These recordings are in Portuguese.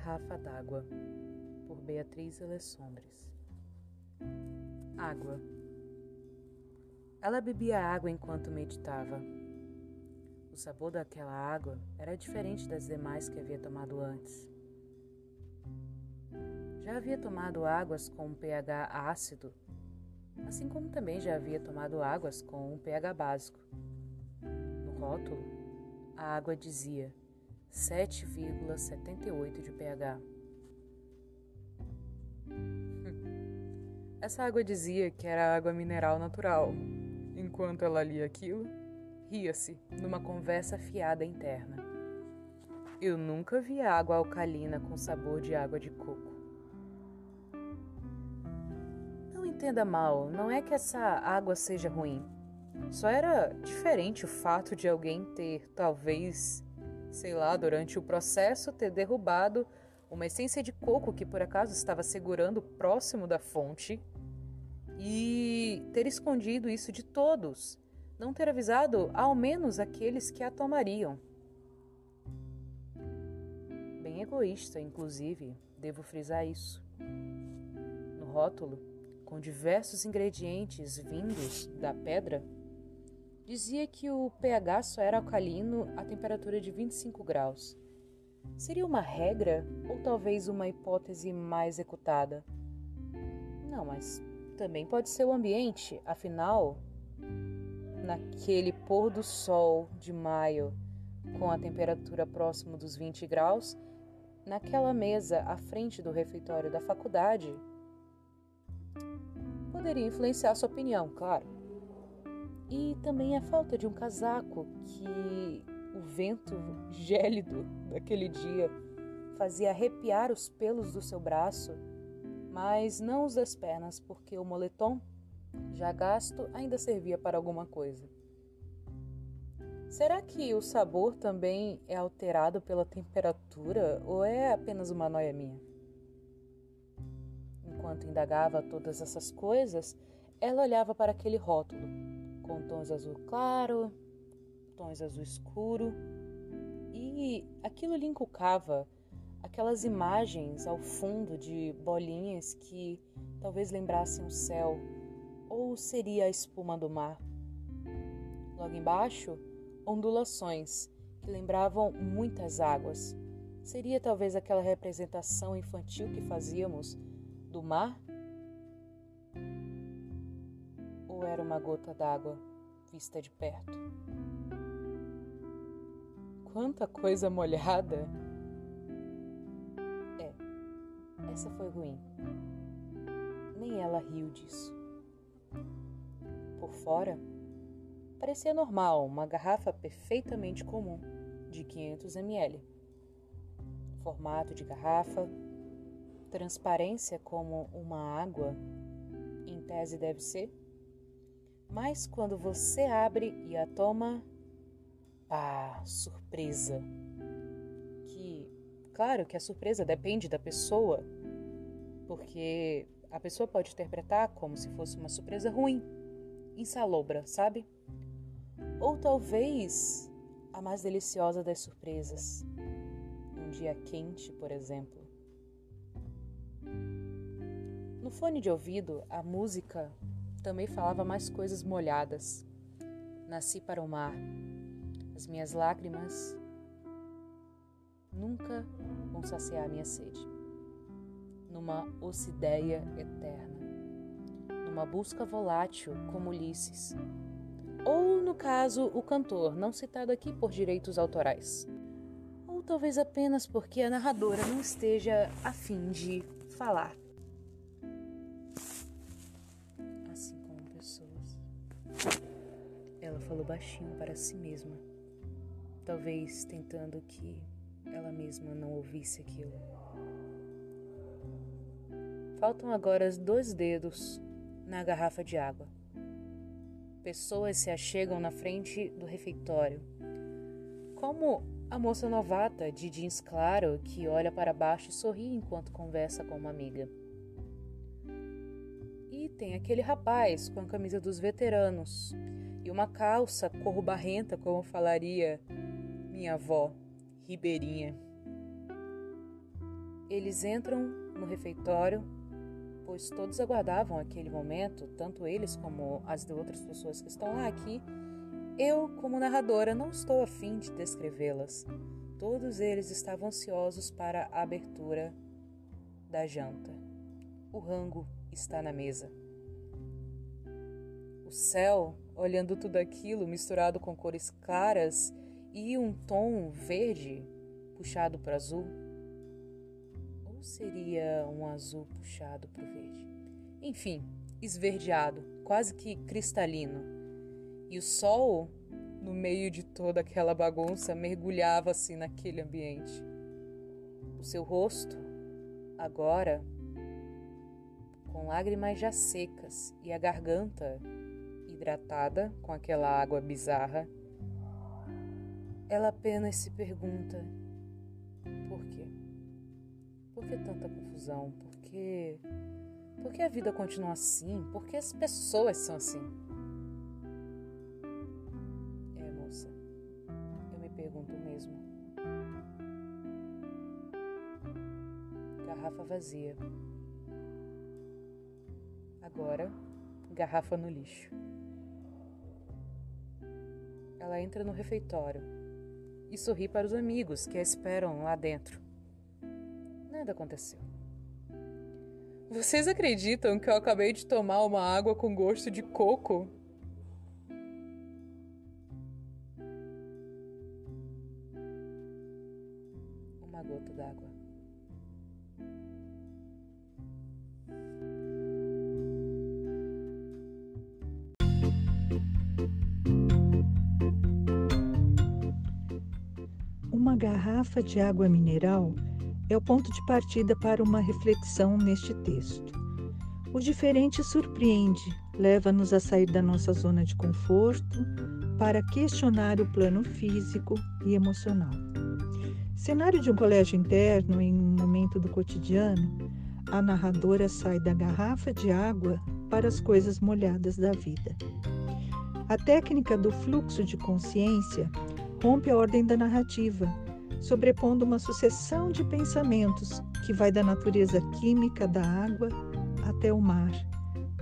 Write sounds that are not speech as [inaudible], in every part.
Garrafa d'Água, por Beatriz Alessandres. Água. Ela bebia água enquanto meditava. O sabor daquela água era diferente das demais que havia tomado antes. Já havia tomado águas com um pH ácido, assim como também já havia tomado águas com um pH básico. No rótulo, a água dizia 7,78 de pH. [laughs] Essa água dizia que era água mineral natural. Enquanto ela lia aquilo, ria-se numa conversa fiada interna. Eu nunca vi água alcalina com sabor de água de coco. Não entenda mal, não é que essa água seja ruim. Só era diferente o fato de alguém ter, talvez, sei lá, durante o processo, ter derrubado uma essência de coco que por acaso estava segurando próximo da fonte e ter escondido isso de todos, não ter avisado ao menos aqueles que a tomariam. Bem egoísta, inclusive, devo frisar isso. No rótulo, com diversos ingredientes vindos da pedra, dizia que o pH só era alcalino a temperatura de 25 graus. Seria uma regra ou talvez uma hipótese mais executada? Não, mas também pode ser o ambiente, afinal, naquele pôr do sol de maio, com a temperatura próxima dos 20 graus, naquela mesa à frente do refeitório da faculdade, poderia influenciar sua opinião, claro. E também a falta de um casaco que o vento [laughs] gélido daquele dia fazia arrepiar os pelos do seu braço, mas não os das pernas, porque o moletom, já gasto, ainda servia para alguma coisa. Será que o sabor também é alterado pela temperatura ou é apenas uma noia minha? Enquanto indagava todas essas coisas, ela olhava para aquele rótulo com tons azul claro, tons azul escuro, e aquilo lhe inculcava aquelas imagens ao fundo de bolinhas que talvez lembrassem o céu, ou seria a espuma do mar. Logo embaixo, ondulações que lembravam muitas águas. Seria talvez aquela representação infantil que fazíamos do mar era uma gota d'água vista de perto? Quanta coisa molhada! É, essa foi ruim. Nem ela riu disso. Por fora, parecia normal, uma garrafa perfeitamente comum, de 500 ml. Formato de garrafa, transparência como uma água, em tese deve ser, mas quando você abre e a toma, ah, surpresa. Que, claro que a surpresa depende da pessoa, porque a pessoa pode interpretar como se fosse uma surpresa ruim, insalobra, sabe? Ou talvez a mais deliciosa das surpresas. Um dia quente, por exemplo. No fone de ouvido, a música também falava mais coisas molhadas. Nasci para o mar. As minhas lágrimas nunca vão saciar minha sede. numa ocideia eterna, numa busca volátil como Ulisses, ou no caso o cantor, não citado aqui por direitos autorais, ou talvez apenas porque a narradora não esteja a fim de falar. Ela falou baixinho para si mesma, talvez tentando que ela mesma não ouvisse aquilo. Faltam agora dois dedos na garrafa de água. Pessoas se achegam na frente do refeitório. Como a moça novata de jeans claro que olha para baixo e sorri enquanto conversa com uma amiga. E tem aquele rapaz com a camisa dos veteranos e uma calça cor barrenta, como falaria minha avó ribeirinha. Eles entram no refeitório, pois todos aguardavam aquele momento, tanto eles como as de outras pessoas que estão lá aqui. Eu, como narradora, não estou afim de descrevê-las. Todos eles estavam ansiosos para a abertura da janta. O rango está na mesa. O céu, olhando tudo aquilo misturado com cores claras e um tom verde puxado para azul? Ou seria um azul puxado para o verde? Enfim, esverdeado, quase que cristalino. E o sol, no meio de toda aquela bagunça, mergulhava-se naquele ambiente. O seu rosto, agora, com lágrimas já secas e a garganta hidratada com aquela água bizarra, ela apenas se pergunta: por quê? Por que tanta confusão? Por que. Por que a vida continua assim? Por que as pessoas são assim? É, moça, eu me pergunto mesmo. Garrafa vazia. Agora, garrafa no lixo. Ela entra no refeitório e sorri para os amigos que a esperam lá dentro. Nada aconteceu. Vocês acreditam que eu acabei de tomar uma água com gosto de coco? Garrafa de água mineral é o ponto de partida para uma reflexão neste texto. O diferente surpreende, leva-nos a sair da nossa zona de conforto para questionar o plano físico e emocional. Cenário de um colégio interno em um momento do cotidiano, a narradora sai da garrafa de água para as coisas molhadas da vida. A técnica do fluxo de consciência rompe a ordem da narrativa sobrepondo uma sucessão de pensamentos que vai da natureza química da água até o mar,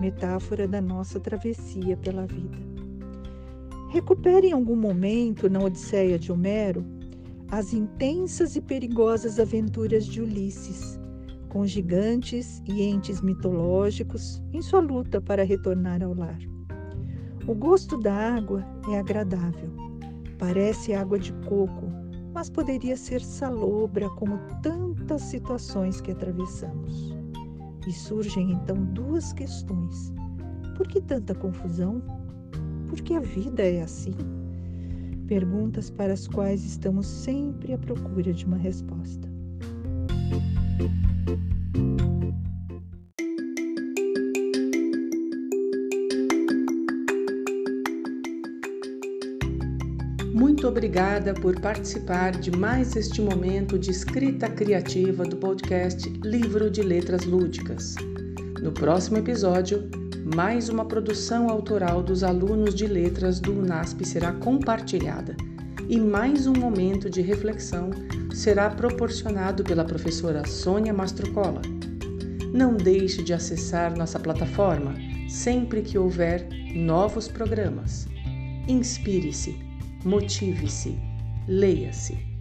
metáfora da nossa travessia pela vida. Recupere em algum momento na Odisseia de Homero as intensas e perigosas aventuras de Ulisses, com gigantes e entes mitológicos em sua luta para retornar ao lar. O gosto da água é agradável. Parece água de coco, mas poderia ser salobra como tantas situações que atravessamos. E surgem então duas questões: por que tanta confusão? Por que a vida é assim? Perguntas para as quais estamos sempre à procura de uma resposta. Muito obrigada por participar de mais este momento de escrita criativa do podcast Livro de Letras Lúdicas. No próximo episódio, mais uma produção autoral dos alunos de letras do UNASP será compartilhada e mais um momento de reflexão será proporcionado pela professora Sônia Mastrocola. Não deixe de acessar nossa plataforma sempre que houver novos programas. Inspire-se motive-se, leia-se.